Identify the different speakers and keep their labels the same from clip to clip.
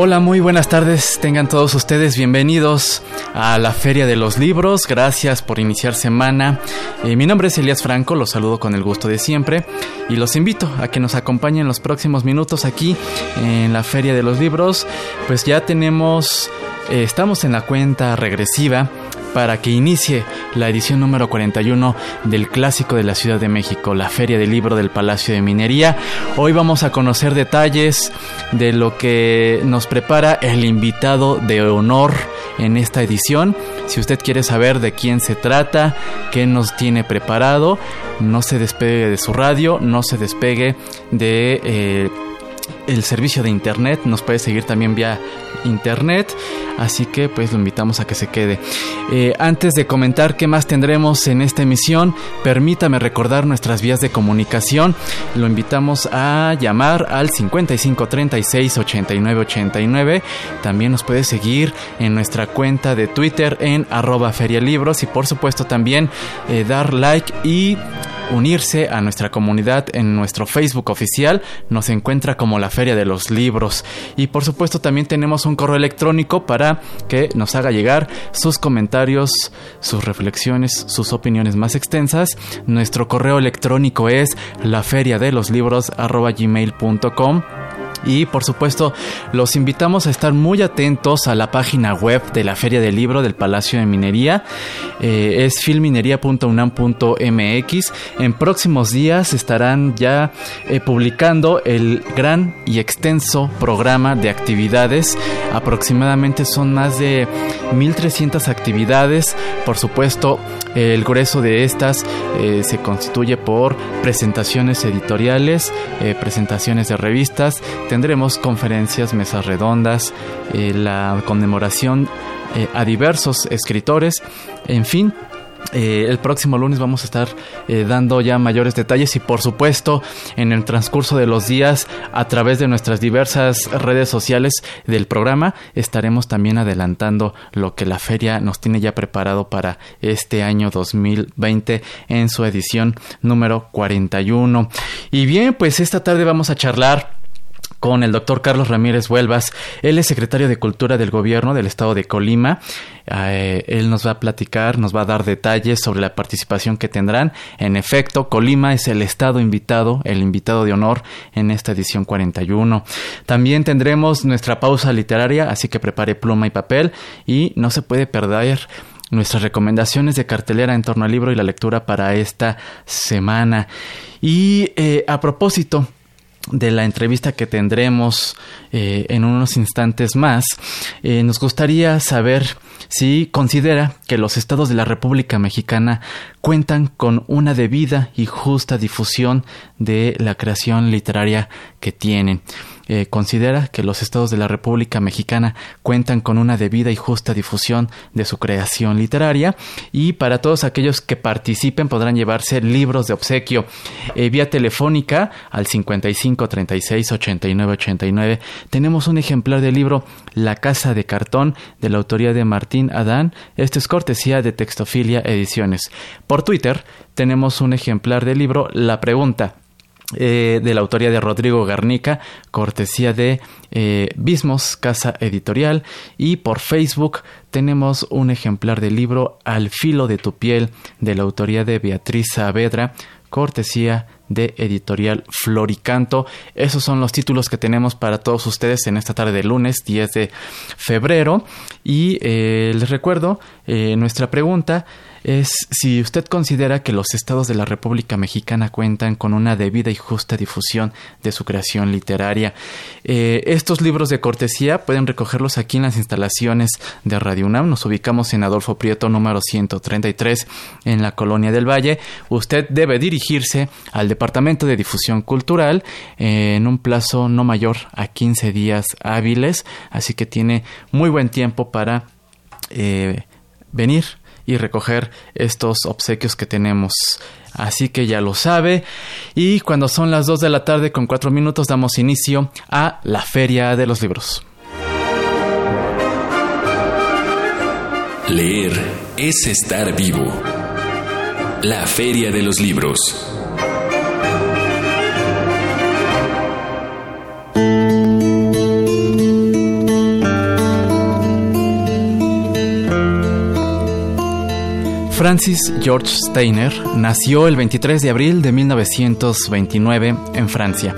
Speaker 1: Hola, muy buenas tardes. Tengan todos ustedes bienvenidos a la Feria de los Libros. Gracias por iniciar semana. Eh, mi nombre es Elías Franco, los saludo con el gusto de siempre y los invito a que nos acompañen los próximos minutos aquí en la Feria de los Libros. Pues ya tenemos, eh, estamos en la cuenta regresiva para que inicie la edición número 41 del clásico de la Ciudad de México, la Feria del Libro del Palacio de Minería. Hoy vamos a conocer detalles de lo que nos prepara el invitado de honor en esta edición. Si usted quiere saber de quién se trata, qué nos tiene preparado, no se despegue de su radio, no se despegue de... Eh, el servicio de internet, nos puede seguir también vía internet, así que pues lo invitamos a que se quede. Eh, antes de comentar qué más tendremos en esta emisión, permítame recordar nuestras vías de comunicación, lo invitamos a llamar al 55 36 89 89, también nos puede seguir en nuestra cuenta de Twitter en arroba ferialibros y por supuesto también eh, dar like y unirse a nuestra comunidad en nuestro Facebook oficial. Nos encuentra como la Feria de los Libros. Y por supuesto también tenemos un correo electrónico para que nos haga llegar sus comentarios, sus reflexiones, sus opiniones más extensas. Nuestro correo electrónico es la y por supuesto, los invitamos a estar muy atentos a la página web de la Feria del Libro del Palacio de Minería. Eh, es filminería.unam.mx. En próximos días estarán ya eh, publicando el gran y extenso programa de actividades. Aproximadamente son más de 1300 actividades. Por supuesto, el grueso de estas eh, se constituye por presentaciones editoriales, presentaciones de revistas Tendremos conferencias, mesas redondas, eh, la conmemoración eh, a diversos escritores, en fin, eh, el próximo lunes vamos a estar dando ya mayores detalles y por supuesto en el transcurso de los días a través de nuestras diversas redes sociales del programa estaremos también adelantando lo que la feria nos tiene ya preparado para este año 2020 en su edición número 41. Y bien, pues esta tarde vamos a charlar con el doctor Carlos Ramírez Huelvas. Él es secretario de Cultura del Gobierno del Estado de Colima. Eh, él nos va a platicar, nos va a dar detalles sobre la participación que tendrán. En efecto, Colima es el estado invitado, el invitado de honor en esta edición 41. También tendremos nuestra pausa literaria, así que prepare pluma y papel y no se puede perder nuestras recomendaciones de cartelera en torno al libro y la lectura para esta semana. Y eh, a propósito, de la entrevista que tendremos eh, en unos instantes más, eh, nos gustaría saber si considera que los estados de la República Mexicana cuentan con una debida y justa difusión de la creación literaria que tienen. Eh, considera que los estados de la República Mexicana cuentan con una debida y justa difusión de su creación literaria y para todos aquellos que participen podrán llevarse libros de obsequio. Eh, vía telefónica al 55 36 89 89 tenemos un ejemplar del libro La Casa de Cartón de la autoría de Martín Adán. Esto es cortesía de Textofilia Ediciones. Por Twitter tenemos un ejemplar del libro La Pregunta eh, de la autoría de Rodrigo Garnica, cortesía de eh, Bismos, Casa Editorial, y por Facebook tenemos un ejemplar del libro Al filo de tu piel, de la autoría de Beatriz Saavedra, cortesía de editorial Floricanto. Esos son los títulos que tenemos para todos ustedes en esta tarde de lunes 10 de febrero. Y eh, les recuerdo nuestra pregunta es si usted considera que los estados de la República Mexicana cuentan con una debida y justa difusión de su creación literaria. Eh, estos libros de cortesía pueden recogerlos aquí en las instalaciones de Radio UNAM. Nos ubicamos en Adolfo Prieto número 133 en la Colonia del Valle. Usted debe dirigirse al Departamento de Difusión Cultural en un plazo no mayor a 15 días hábiles, así que tiene muy buen tiempo para eh, venir y recoger estos obsequios que tenemos. Así que ya lo sabe. Y cuando son las 2 de la tarde con 4 minutos damos inicio a la Feria de los Libros.
Speaker 2: Leer es estar vivo. La Feria de los Libros.
Speaker 1: Francis George Steiner nació el 23 de abril de 1929 en Francia.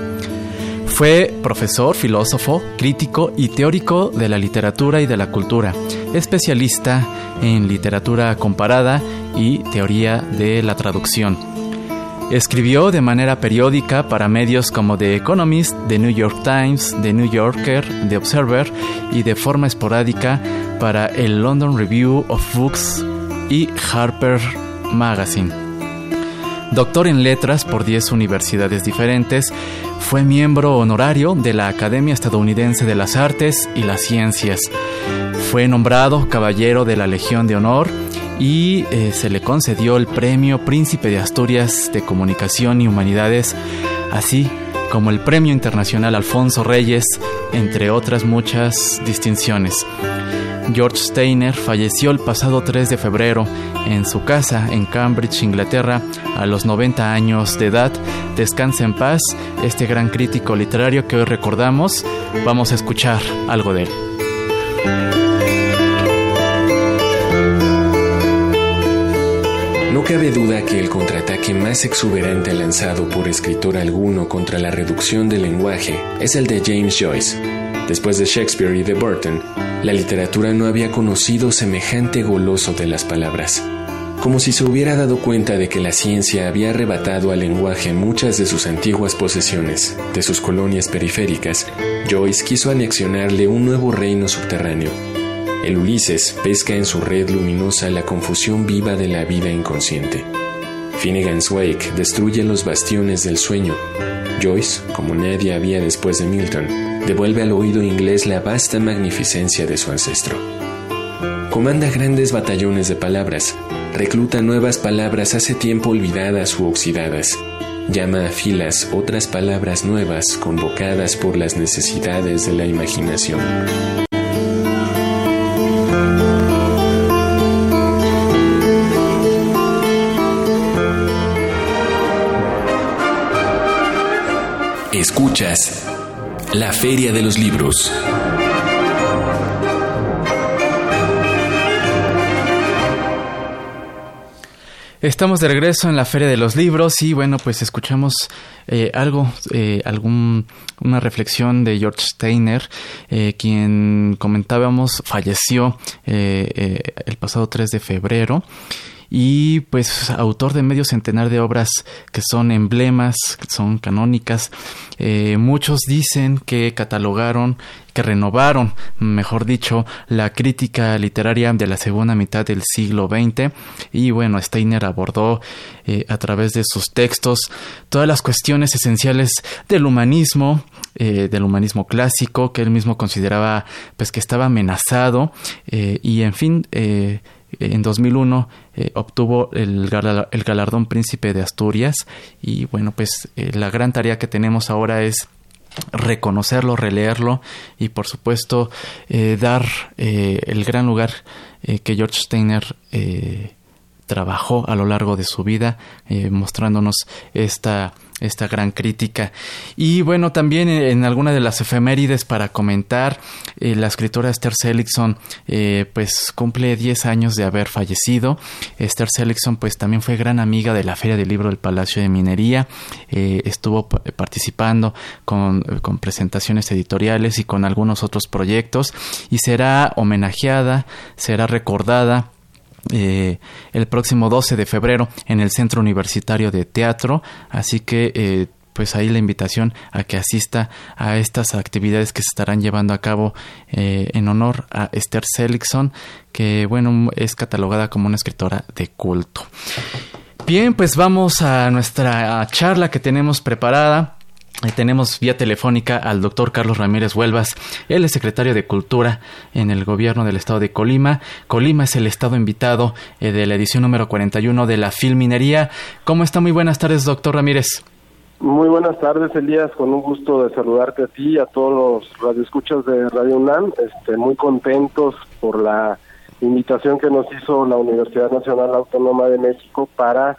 Speaker 1: Fue profesor, filósofo, crítico y teórico de la literatura y de la cultura, especialista en literatura comparada y teoría de la traducción. Escribió de manera periódica para medios como The Economist, The New York Times, The New Yorker, The Observer y de forma esporádica para el London Review of Books y Harper Magazine. Doctor en letras por 10 universidades diferentes, fue miembro honorario de la Academia Estadounidense de las Artes y las Ciencias. Fue nombrado Caballero de la Legión de Honor y eh, se le concedió el Premio Príncipe de Asturias de Comunicación y Humanidades, así como el Premio Internacional Alfonso Reyes, entre otras muchas distinciones. George Steiner falleció el pasado 3 de febrero en su casa en Cambridge, Inglaterra, a los 90 años de edad. Descansa en paz este gran crítico literario que hoy recordamos. Vamos a escuchar algo de él.
Speaker 2: No cabe duda que el contraataque más exuberante lanzado por escritor alguno contra la reducción del lenguaje es el de James Joyce. Después de Shakespeare y de Burton, la literatura no había conocido semejante goloso de las palabras. Como si se hubiera dado cuenta de que la ciencia había arrebatado al lenguaje muchas de sus antiguas posesiones, de sus colonias periféricas, Joyce quiso anexionarle un nuevo reino subterráneo. El Ulises pesca en su red luminosa la confusión viva de la vida inconsciente. Finnegan's Wake destruye los bastiones del sueño. Joyce, como nadie había después de Milton, devuelve al oído inglés la vasta magnificencia de su ancestro. Comanda grandes batallones de palabras, recluta nuevas palabras hace tiempo olvidadas u oxidadas, llama a filas otras palabras nuevas convocadas por las necesidades de la imaginación. Escuchas la Feria de los Libros.
Speaker 1: Estamos de regreso en la Feria de los Libros y bueno, pues escuchamos eh, algo, eh, algún, una reflexión de George Steiner, eh, quien comentábamos falleció el pasado 3 de febrero y pues autor de medio centenar de obras que son emblemas, que son canónicas. Eh, muchos dicen que catalogaron, que renovaron, mejor dicho, la crítica literaria de la segunda mitad del siglo XX y bueno, Steiner abordó eh, a través de sus textos todas las cuestiones esenciales del humanismo, eh, del humanismo clásico, que él mismo consideraba pues que estaba amenazado y en fin en 2001 eh, obtuvo el, galardón Príncipe de Asturias. Y bueno, pues eh, la gran tarea que tenemos ahora es reconocerlo, releerlo y por supuesto eh, dar el gran lugar que George Steiner trabajó a lo largo de su vida mostrándonos esta esta gran crítica. Y bueno, también en alguna de las efemérides para comentar, eh, la escritora Esther Seligson eh, pues cumple 10 años de haber fallecido. Esther Seligson pues también fue gran amiga de la Feria del Libro del Palacio de Minería, eh, estuvo participando con, con presentaciones editoriales y con algunos otros proyectos y será homenajeada, será recordada eh, el próximo 12 de febrero en el Centro Universitario de Teatro. Así que eh, pues ahí la invitación a que asista a estas actividades que se estarán llevando a cabo eh, en honor a Esther Seligson, que bueno, es catalogada como una escritora de culto. Bien, pues vamos a nuestra charla que tenemos preparada tenemos vía telefónica al doctor Carlos Ramírez Huelvas. Él es secretario de Cultura en el gobierno del estado de Colima. Colima es el estado invitado eh, de la edición número 41 de la Filminería. ¿Cómo está? Muy buenas tardes, doctor Ramírez.
Speaker 3: Muy buenas tardes, Elías. Con un gusto de saludarte a ti y a todos los radioescuchas de Radio UNAM. Este, muy contentos por la invitación que nos hizo la Universidad Nacional Autónoma de México para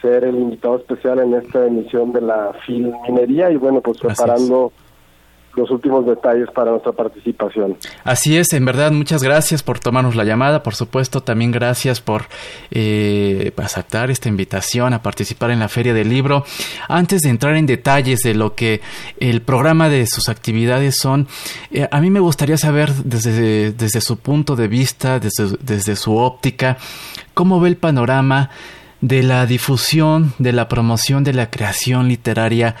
Speaker 3: ser el invitado especial en esta emisión de la Filminería y bueno, pues preparando los últimos detalles para nuestra participación.
Speaker 1: Así es, en verdad, muchas gracias por tomarnos la llamada, por supuesto, también gracias por eh, aceptar esta invitación a participar en la Feria del Libro. Antes de entrar en detalles de lo que el programa de sus actividades son, eh, a mí me gustaría saber desde, desde su punto de vista, desde, desde su óptica, cómo ve el panorama de la difusión, de la promoción de la creación literaria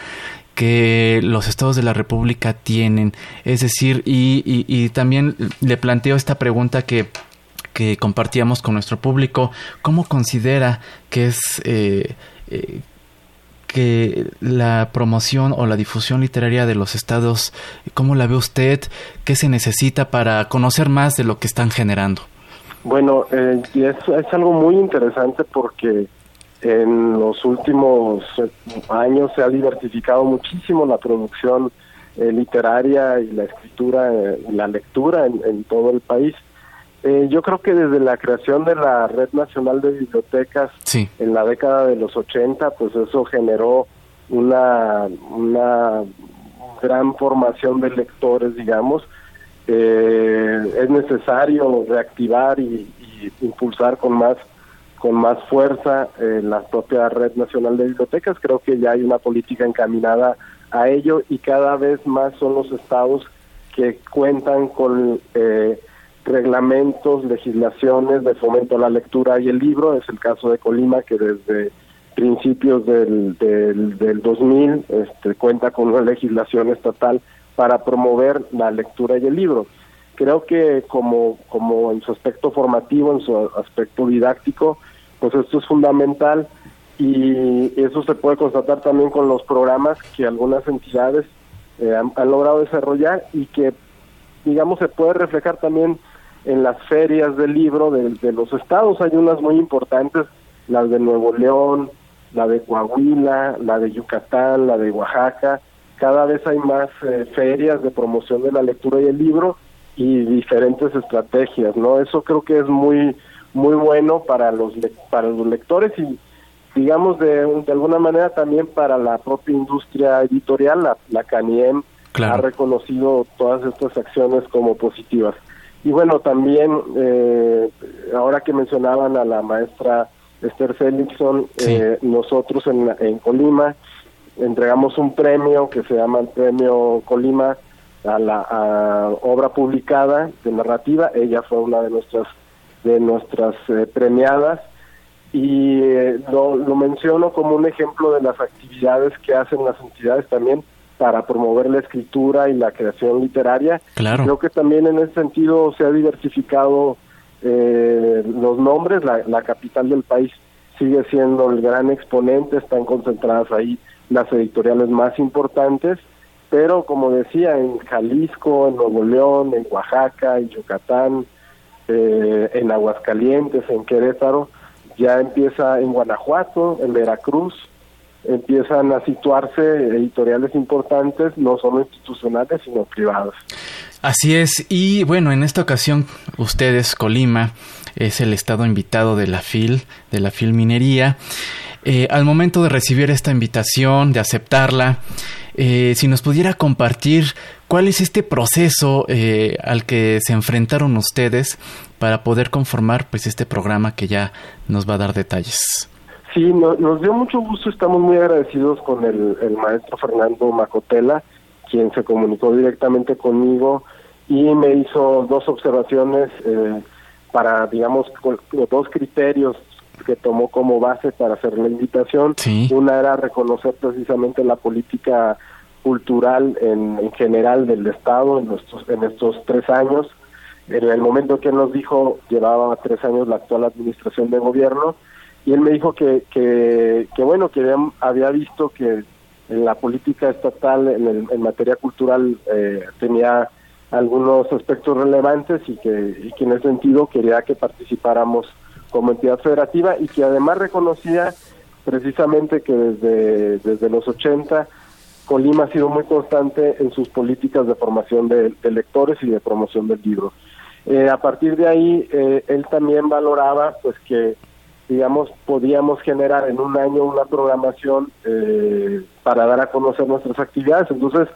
Speaker 1: que los estados de la República tienen. Es decir, y, y, también le planteo esta pregunta que que compartíamos con nuestro público, ¿cómo considera que es eh, eh, que la promoción o la difusión literaria de los estados, cómo la ve usted, qué se necesita para conocer más de lo que están generando?
Speaker 3: Bueno, eh, es, es algo muy interesante porque en los últimos años se ha diversificado muchísimo la producción eh, literaria y la escritura eh, y la lectura en, todo el país. Eh, yo creo que desde la creación de la Red Nacional de Bibliotecas en la década de los 80, pues eso generó una, una gran formación de lectores, digamos, eh, es necesario reactivar y, impulsar con más con más fuerza eh, la propia red nacional de bibliotecas. Creo que ya hay una política encaminada a ello y cada vez más son los estados que cuentan con eh, reglamentos, legislaciones de fomento a la lectura y el libro. Es el caso de Colima que desde principios del, del, del 2000 este, cuenta con una legislación estatal para promover la lectura y el libro. Creo que como, como en su aspecto formativo, en su aspecto didáctico, pues esto es fundamental y eso se puede constatar también con los programas que algunas entidades eh, han, logrado desarrollar y que, digamos, se puede reflejar también en las ferias del libro de, de los estados. Hay unas muy importantes, las de Nuevo León, la de Coahuila, la de Yucatán, la de Oaxaca, cada vez hay más eh, ferias de promoción de la lectura y el libro y diferentes estrategias, ¿no? Eso creo que es muy muy bueno para los para los lectores y digamos de, de alguna manera también para la propia industria editorial, la, la CANIEM ha reconocido todas estas acciones como positivas. Y bueno, también eh, ahora que mencionaban a la maestra Esther Felixson, eh, nosotros en, en Colima entregamos un premio que se llama el Premio Colima a la obra publicada de narrativa. Ella fue una de nuestras de nuestras eh, premiadas y eh, lo, lo, menciono como un ejemplo de las actividades que hacen las entidades también para promover la escritura y la creación literaria.
Speaker 1: Claro.
Speaker 3: Creo que también en ese sentido se ha diversificado eh, los nombres, la, la capital del país sigue siendo el gran exponente, están concentradas ahí las editoriales más importantes, pero como decía, en Jalisco, en Nuevo León, en Oaxaca, en Yucatán, eh, en Aguascalientes, en Querétaro, ya empieza en Guanajuato, en Veracruz, empiezan a situarse editoriales importantes, no solo institucionales, sino privadas.
Speaker 1: Así es, y bueno, en esta ocasión ustedes, Colima, es el estado invitado de la FIL, de la FIL Minería. Eh, al momento de recibir esta invitación, de aceptarla, eh, si nos pudiera compartir cuál es este proceso eh, al que se enfrentaron ustedes para poder conformar pues este programa que ya nos va a dar detalles.
Speaker 3: Sí, nos dio mucho gusto, estamos muy agradecidos con el, maestro Fernando Macotela, quien se comunicó directamente conmigo y me hizo dos observaciones para, digamos, dos criterios que tomó como base para hacer la invitación. Una era reconocer precisamente la política cultural en, general del Estado en, nuestros, en estos tres años. En el momento que nos dijo, llevaba tres años la actual administración de gobierno, y él me dijo que, que, que bueno, que había visto que la política estatal en, materia cultural eh, tenía algunos aspectos relevantes y que, y que en ese sentido quería que participáramos como entidad federativa y que además reconocía precisamente que desde, desde los 80 Colima ha sido muy constante en sus políticas de formación de, lectores y de promoción del libro. Eh, a partir de ahí, eh, él también valoraba pues que, digamos, podíamos generar en un año una programación eh, para dar a conocer nuestras actividades. Entonces,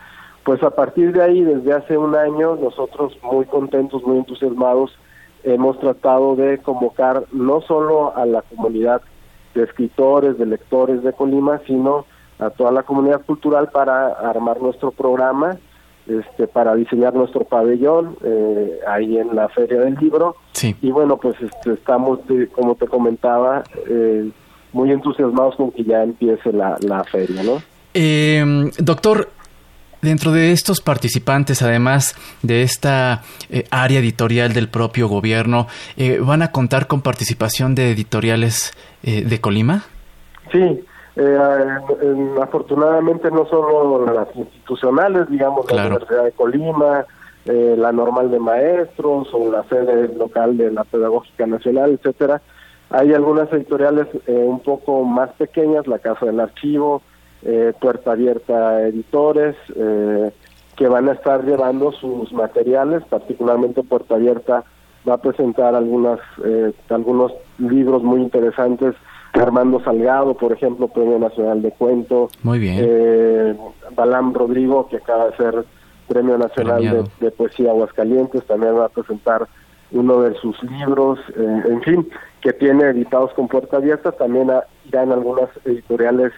Speaker 3: pues a partir de ahí, desde hace un año, nosotros muy contentos, muy entusiasmados, hemos tratado de convocar no solo a la comunidad de escritores, de lectores de Colima, sino a toda la comunidad cultural para armar nuestro programa, este, para diseñar nuestro pabellón eh, ahí en la Feria del Libro. Y bueno, pues este, estamos, como te comentaba, eh, muy entusiasmados con que ya empiece la, la feria, ¿no?
Speaker 1: Eh, doctor, Dentro de estos participantes, además de esta eh, área editorial del propio gobierno, eh, ¿van a contar con participación de editoriales eh, de Colima?
Speaker 3: Sí, afortunadamente no solo las institucionales, digamos, la Universidad de Colima, la normal de maestros o la sede local de la Pedagógica Nacional, etcétera. Hay algunas editoriales un poco más pequeñas, la Casa del Archivo, eh, Puerta Abierta Editores, eh, que van a estar llevando sus materiales, particularmente Puerta Abierta va a presentar algunas eh, algunos libros muy interesantes. Armando Salgado, por ejemplo, Premio Nacional de Cuento.
Speaker 1: Muy bien.
Speaker 3: Eh, Balam Rodrigo, que acaba de ser Premio Nacional de, Poesía Aguascalientes, también va a presentar uno de sus libros, en fin, que tiene editados con Puerta Abierta. También irá en algunas editoriales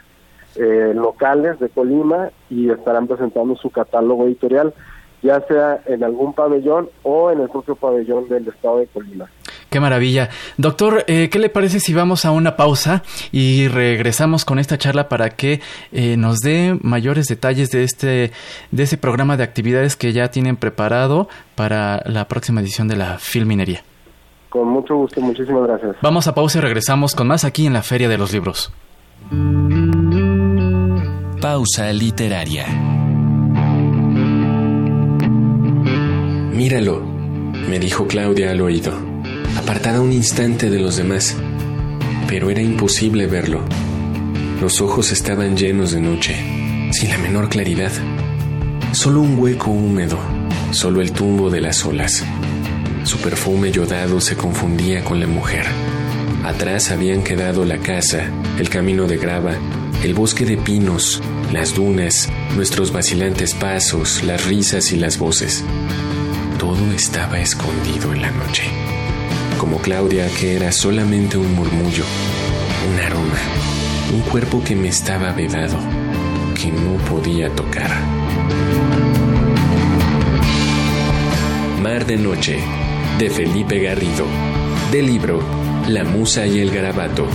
Speaker 3: eh, locales de Colima y estarán presentando su catálogo editorial, ya sea en algún pabellón o en el propio pabellón del estado de Colima.
Speaker 1: Qué maravilla. Doctor, eh, ¿qué le parece si vamos a una pausa y regresamos con esta charla para que eh, nos dé mayores detalles de este de ese programa de actividades que ya tienen preparado para la próxima edición de la Filminería?
Speaker 3: Con mucho gusto, muchísimas gracias.
Speaker 1: Vamos a pausa y regresamos con más aquí en la Feria de los Libros.
Speaker 2: Pausa literaria. Míralo, me dijo Claudia al oído, apartada un instante de los demás, pero era imposible verlo. Los ojos estaban llenos de noche, sin la menor claridad. Solo un hueco húmedo, solo el tumbo de las olas. Su perfume yodado se confundía con la mujer. Atrás habían quedado la casa, el camino de grava, el bosque de pinos, las dunas, nuestros vacilantes pasos, las risas y las voces. Todo estaba escondido en la noche. Como Claudia, que era solamente un murmullo, un aroma, un cuerpo que me estaba vedado, que no podía tocar. Mar de Noche, de Felipe Garrido, del libro La Musa y el Garabato,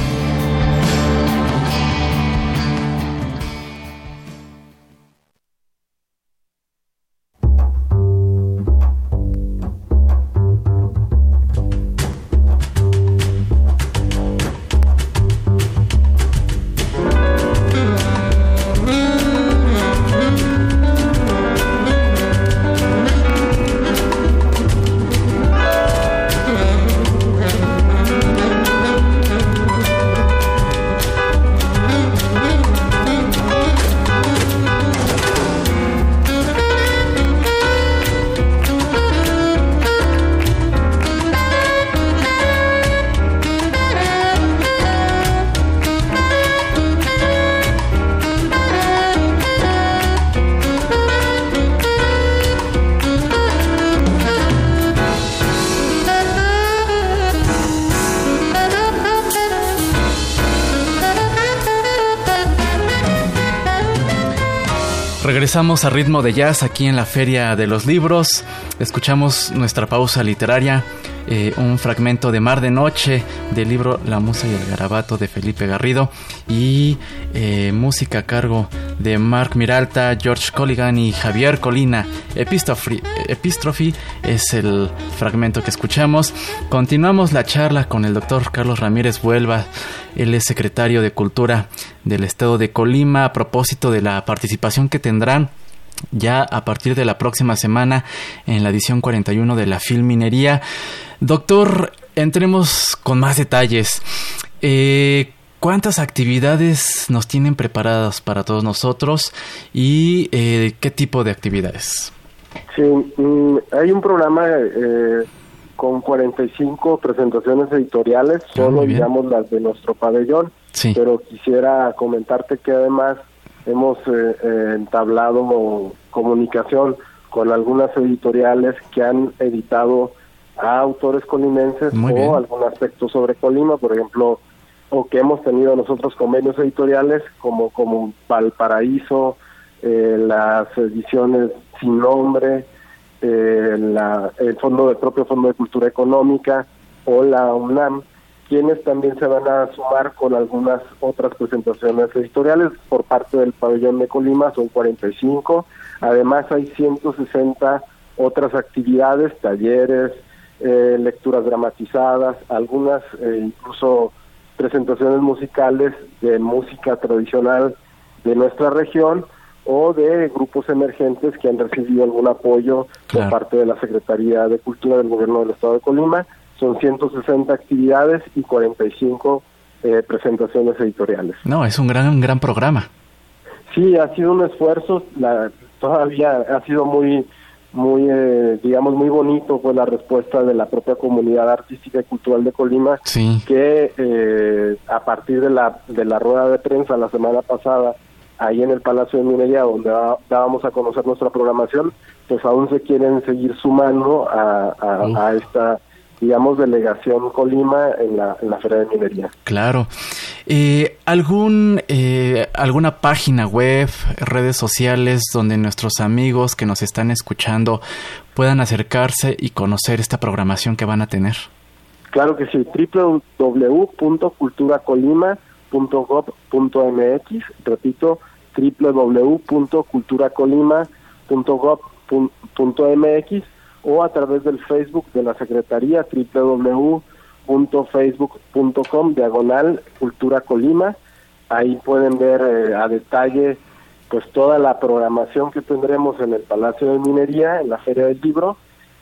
Speaker 1: Regresamos a ritmo de jazz aquí en la Feria de los Libros. Escuchamos nuestra pausa literaria eh, un fragmento de Mar de Noche del libro La Musa y el Garabato de Felipe Garrido y eh, música a cargo de Mark Miralta, George Colligan y Javier Colina. Epistrophy es el fragmento que escuchamos. Continuamos la charla con el doctor Carlos Ramírez Vuelva. Él es secretario de Cultura del Estado de Colima a propósito de la participación que tendrán ya a partir de la próxima semana en la edición 41 de la Filminería. Doctor, entremos con más detalles. Eh, ¿Cuántas actividades nos tienen preparadas para todos nosotros y eh, qué tipo de actividades?
Speaker 3: Sí, mm, hay un programa eh, con 45 presentaciones editoriales, ah, solo digamos las de nuestro pabellón, pero quisiera comentarte que además hemos eh, eh, entablado comunicación con algunas editoriales que han editado a autores colimenses o algún aspecto sobre Colima, por ejemplo, o que hemos tenido nosotros convenios editoriales como como Valparaíso, eh, las ediciones sin nombre, la, el fondo de propio fondo de cultura económica o la UNAM quienes también se van a sumar con algunas otras presentaciones editoriales. Por parte del pabellón de Colima, son 45. Además hay 160 otras actividades, talleres, eh, lecturas dramatizadas, algunas eh, incluso presentaciones musicales de música tradicional de nuestra región o de grupos emergentes que han recibido algún apoyo por parte de la Secretaría de Cultura del Gobierno del Estado de Colima son 160 actividades y 45 eh, presentaciones editoriales.
Speaker 1: No, es un gran, gran programa.
Speaker 3: Sí, ha sido un esfuerzo, la, todavía ha sido muy, muy, eh, digamos, muy bonito pues la respuesta de la propia comunidad artística y cultural de Colima, que eh, a partir de la, de la rueda de prensa la semana pasada, ahí en el Palacio de Minería, donde dábamos a conocer nuestra programación, pues aún se quieren seguir sumando a, a esta digamos, delegación Colima en la, en la Feria de Minería.
Speaker 1: Claro. Eh, ¿algún, eh, ¿Alguna página web, redes sociales donde nuestros amigos que nos están escuchando puedan acercarse y conocer esta programación que van a tener?
Speaker 3: Claro que sí, www.culturacolima.gov.mx, repito, www.culturacolima.gov.mx o a través del Facebook de la Secretaría www.facebook.com diagonal Cultura Colima. Ahí pueden ver eh, a detalle pues toda la programación que tendremos en el Palacio de Minería, en la Feria del Libro,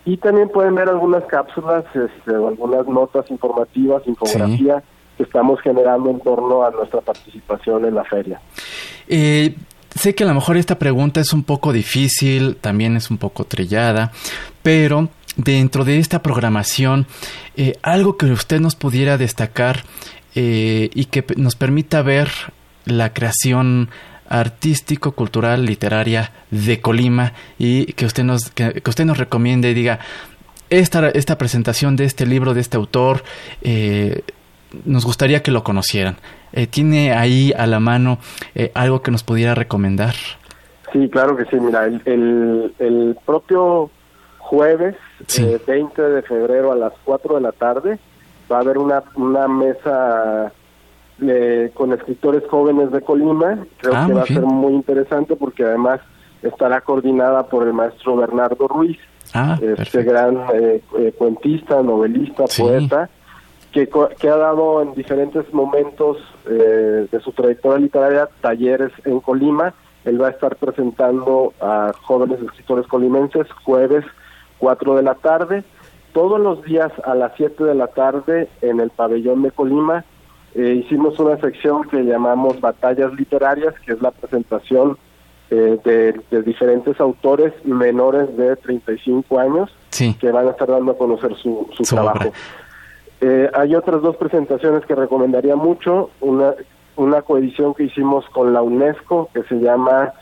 Speaker 3: y también pueden ver algunas cápsulas, este, algunas notas informativas, infografía que estamos generando en torno a nuestra participación en la feria.
Speaker 1: Eh, Sé que a lo mejor esta pregunta es un poco difícil, también es un poco trillada, pero dentro de esta programación, eh, algo que usted nos pudiera destacar eh, y que nos permita ver la creación artístico, cultural, literaria de Colima y que usted nos, que, usted nos recomiende y diga, esta, esta presentación de este libro, de este autor, eh, nos gustaría que lo conocieran. Eh, ¿Tiene ahí a la mano eh, algo que nos pudiera recomendar?
Speaker 3: Sí, claro que sí. Mira, el, el, propio jueves 20 eh, de febrero a las 4 de la tarde va a haber una, una mesa con escritores jóvenes de Colima. Creo ah, que va a ser muy interesante porque además estará coordinada por el maestro Bernardo Ruiz, ah, este gran cuentista, novelista, poeta que, que ha dado en diferentes momentos eh, de su trayectoria literaria talleres en Colima. Él va a estar presentando a jóvenes escritores colimenses jueves 4 de la tarde. Todos los días a las 7 de la tarde en el pabellón de Colima eh, hicimos una sección que llamamos Batallas Literarias, que es la presentación eh, de, diferentes autores menores de 35 años que van a estar dando a conocer su, su, trabajo. Eh, hay otras dos presentaciones que recomendaría mucho. Una, una coedición que hicimos con la UNESCO que se llama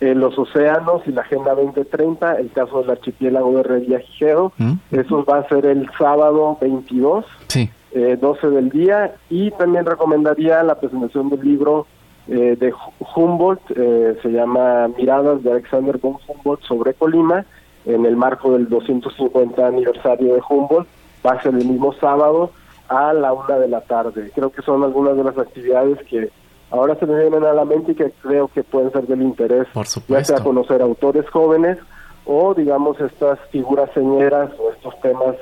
Speaker 3: eh, Los Océanos y la Agenda 2030, el caso del archipiélago de Revillagigedo. Mm. Eso va a ser el sábado 22, sí. 12 eh, del día. Y también recomendaría la presentación del libro de Humboldt, se llama Miradas de Alexander von Humboldt sobre Colima, en el marco del 250 aniversario de Humboldt va a ser el mismo sábado a la una de la tarde. Creo que son algunas de las actividades que ahora se me vienen a la mente y que creo que pueden ser del interés,
Speaker 1: Por supuesto.
Speaker 3: ya sea conocer autores jóvenes o digamos estas figuras señeras o estos temas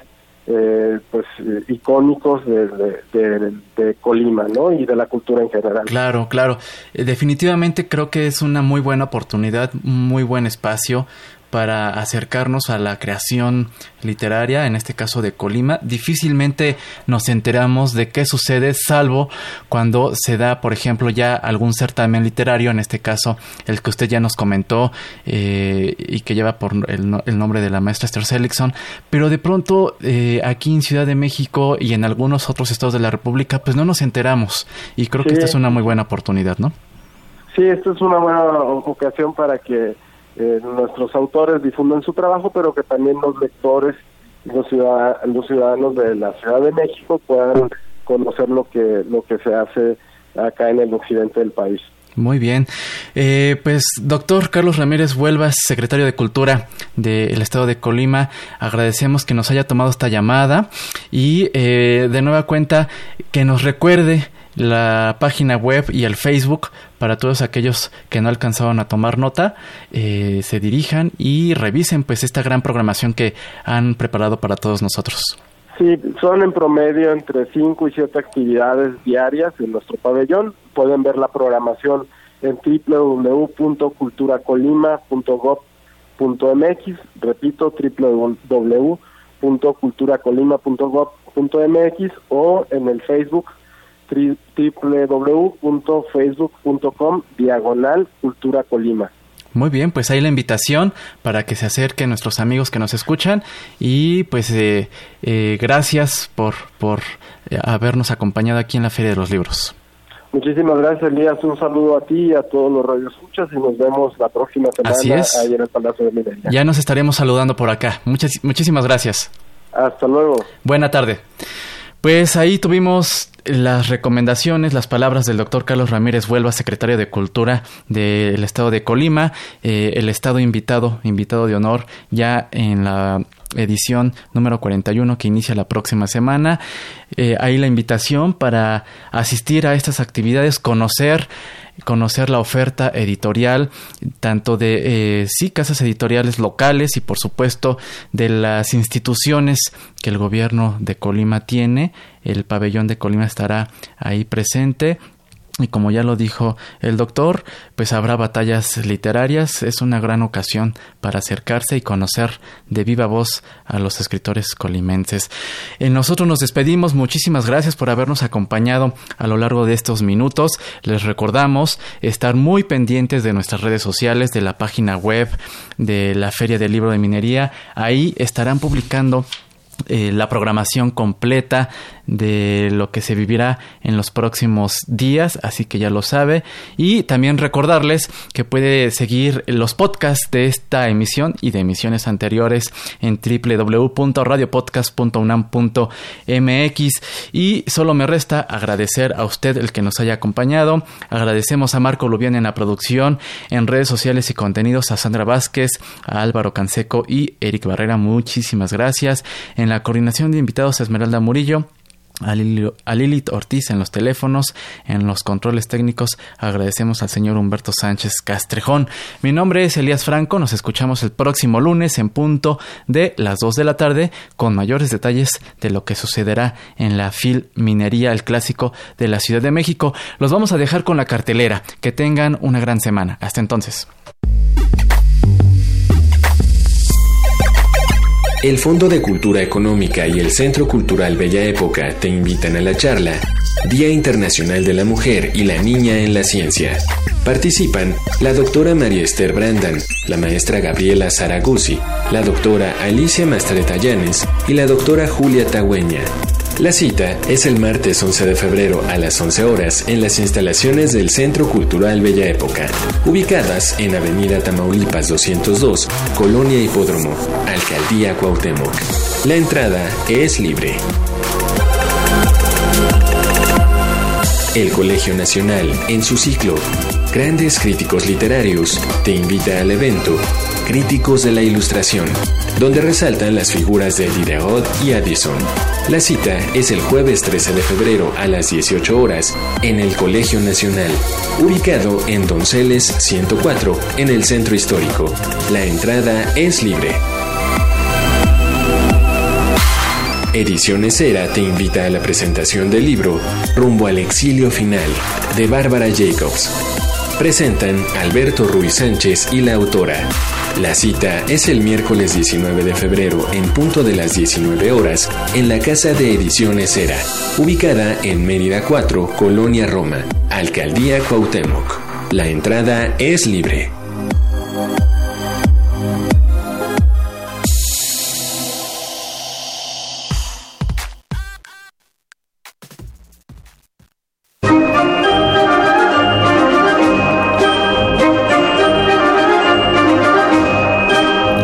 Speaker 3: eh, pues eh, icónicos de, de, de, de, Colima, ¿no? Y de la cultura en general.
Speaker 1: Claro, claro. Eh, definitivamente creo que es una muy buena oportunidad, un muy buen espacio para acercarnos a la creación literaria, en este caso de Colima. Difícilmente nos enteramos de qué sucede, salvo cuando se da, por ejemplo, ya algún certamen literario, en este caso el que usted ya nos comentó eh, y que lleva por el, el, nombre de la maestra Esther Seligson, pero de pronto eh, aquí en Ciudad de México y en algunos otros estados de la República, pues no nos enteramos y creo sí. que esta es una muy buena oportunidad, ¿no?
Speaker 3: Sí, esta es una buena ocasión para que eh, nuestros autores difunden su trabajo, pero que también los lectores y los, ciudad los ciudadanos de la Ciudad de México puedan conocer lo que, lo que se hace acá en el occidente del país.
Speaker 1: Muy bien. Eh, pues, doctor Carlos Ramírez Huelvas, secretario de Cultura del Estado de Colima, agradecemos que nos haya tomado esta llamada y eh, de nueva cuenta que nos recuerde la página web y el Facebook para todos aquellos que no alcanzaron a tomar nota eh, se dirijan y revisen pues esta gran programación que han preparado para todos nosotros.
Speaker 3: Sí, son en promedio entre 5 y 7 actividades diarias en nuestro pabellón. Pueden ver la programación en www.culturacolima.gov.mx, repito, www.culturacolima.gov.mx o en el Facebook www.facebook.com diagonal cultura colima.
Speaker 1: Muy bien, pues ahí la invitación para que se acerquen nuestros amigos que nos escuchan y pues eh, eh, gracias por, por eh, habernos acompañado aquí en la Feria de los Libros.
Speaker 3: Muchísimas gracias, Elías. Un saludo a ti y a todos los radioescuchas y nos vemos la próxima semana
Speaker 1: Así es.
Speaker 3: ahí en el Palacio de Minería.
Speaker 1: Ya nos estaremos saludando por acá. Muchas, muchísimas gracias.
Speaker 3: Hasta luego.
Speaker 1: Buena tarde. Pues ahí tuvimos las recomendaciones, las palabras del doctor Carlos Ramírez Huelva, secretario de Cultura del Estado de Colima, eh, el Estado invitado, invitado de honor ya en la edición número 41 que inicia la próxima semana. Eh, ahí la invitación para asistir a estas actividades, conocer conocer la oferta editorial tanto de eh, sí casas editoriales locales y por supuesto de las instituciones que el gobierno de Colima tiene el pabellón de Colima estará ahí presente y como ya lo dijo el doctor, pues habrá batallas literarias. Es una gran ocasión para acercarse y conocer de viva voz a los escritores colimenses. Eh, nosotros nos despedimos. Muchísimas gracias por habernos acompañado a lo largo de estos minutos. Les recordamos estar muy pendientes de nuestras redes sociales, de la página web de la Feria del Libro de Minería. Ahí estarán publicando eh, la programación completa de lo que se vivirá en los próximos días, así que ya lo sabe. Y también recordarles que puede seguir los podcasts de esta emisión y de emisiones anteriores en www.radiopodcast.unam.mx. Y solo me resta agradecer a usted el que nos haya acompañado. Agradecemos a Marco Lubián en la producción, en redes sociales y contenidos, a Sandra Vázquez, a Álvaro Canseco y Eric Barrera. Muchísimas gracias. La coordinación de invitados, Esmeralda Murillo a Lilith Ortiz en los teléfonos, en los controles técnicos. Agradecemos al señor Humberto Sánchez Castrejón. Mi nombre es Elías Franco. Nos escuchamos el próximo lunes en punto de las 2 de la tarde con mayores detalles de lo que sucederá en la FIL Minería, el clásico de la Ciudad de México. Los vamos a dejar con la cartelera. Que tengan una gran semana. Hasta entonces.
Speaker 2: El Fondo de Cultura Económica y el Centro Cultural Bella Época te invitan a la charla Día Internacional de la Mujer y la Niña en la Ciencia. Participan la doctora María Esther Brandan, la maestra Gabriela Saraguzzi, la doctora Alicia Mastreta Llanes y la doctora Julia Tagüeña. La cita es el martes 11 de febrero a las 11 horas en las instalaciones del Centro Cultural Bella Época, ubicadas en Avenida Tamaulipas 202, Colonia Hipódromo, Alcaldía Cuauhtémoc. La entrada es libre. El Colegio Nacional, en su ciclo Grandes Críticos Literarios, te invita al evento Críticos de la Ilustración, donde resaltan las figuras de Diderot y Addison. La cita es el jueves 13 de febrero a las 18 horas en el Colegio Nacional, ubicado en Donceles 104, en el centro histórico. La entrada es libre. Ediciones Era te invita a la presentación del libro Rumbo al exilio final de Bárbara Jacobs. Presentan Alberto Ruiz Sánchez y la autora. La cita es el miércoles 19 de febrero en punto de las 19 horas en la Casa de Ediciones Era, ubicada en Mérida 4, Colonia Roma, Alcaldía Cuauhtémoc. La entrada es libre.